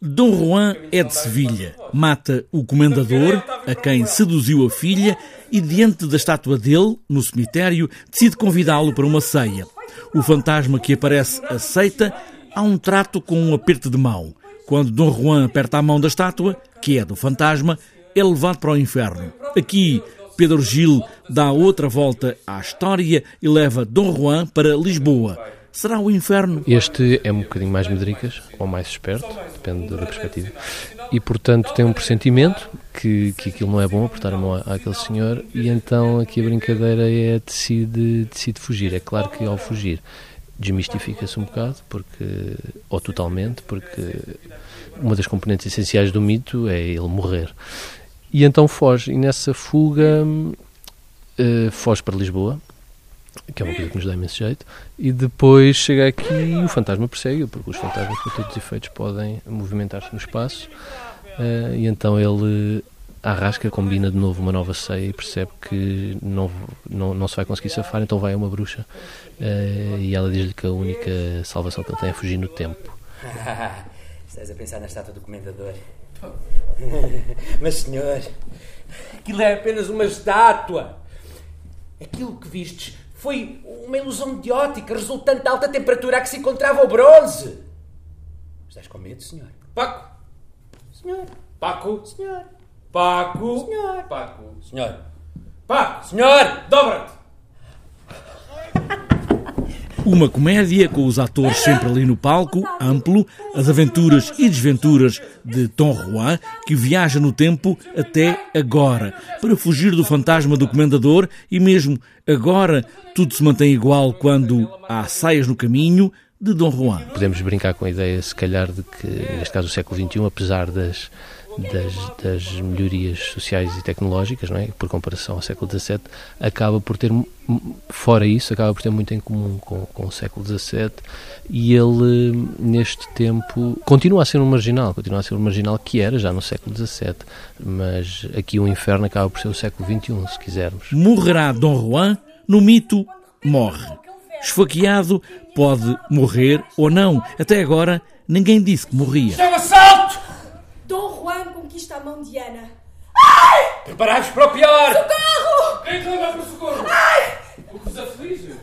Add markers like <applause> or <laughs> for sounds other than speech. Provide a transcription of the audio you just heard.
Dom Juan é de Sevilha. Mata o comendador, a quem seduziu a filha, e diante da estátua dele, no cemitério, decide convidá-lo para uma ceia. O fantasma que aparece aceita, há um trato com um aperto de mão. Quando Dom Juan aperta a mão da estátua, que é do fantasma, é levado para o inferno. Aqui, Pedro Gil dá outra volta à história e leva Dom Juan para Lisboa será o inferno. Este é um bocadinho mais medricas, ou mais esperto, depende da perspectiva. E, portanto, tem um pressentimento que, que aquilo não é bom, apertar a mão àquele senhor, e então aqui a brincadeira é decide, decide fugir. É claro que ao fugir desmistifica-se um bocado, porque, ou totalmente, porque uma das componentes essenciais do mito é ele morrer. E então foge, e nessa fuga uh, foge para Lisboa, que é uma coisa que nos dá imenso jeito, e depois chega aqui e o fantasma persegue porque os fantasmas, por todos os efeitos, podem movimentar-se no espaço, uh, e então ele arrasca, combina de novo uma nova ceia e percebe que não, não, não se vai conseguir safar, então vai a uma bruxa uh, e ela diz-lhe que a única salvação que ele tem é fugir no tempo. <laughs> Estás a pensar na estátua do comendador? <laughs> Mas, senhor, aquilo é apenas uma estátua. Aquilo que vistes foi uma ilusão de ótica resultante da alta temperatura a que se encontrava o bronze. Estás com medo, senhor? Paco! Senhor! Paco! Senhor! Paco! Senhor! Paco! Senhor! Paco! Senhor! Dobra-te! Uma comédia com os atores sempre ali no palco, amplo, as aventuras e desventuras de Tom Juan, que viaja no tempo até agora, para fugir do fantasma do comendador e mesmo agora tudo se mantém igual quando há saias no caminho de Dom Juan. Podemos brincar com a ideia, se calhar, de que, neste caso, o século XXI, apesar das das, das, melhorias sociais e tecnológicas, não é? por comparação ao século XVII, acaba por ter, fora isso, acaba por ter muito em comum com, com o século XVII e ele, neste tempo, continua a ser um marginal, continua a ser um marginal que era já no século XVII, mas aqui o inferno acaba por ser o século XXI, se quisermos. Morrerá Dom Juan, no mito, morre. Esfaqueado, pode morrer ou não. Até agora, ninguém disse que morria. Isto é um assalto! Dom Juan conquista a mão de Ana. Preparados para o pior! Socorro! Quem clama por socorro? Ai! O que vos aflige?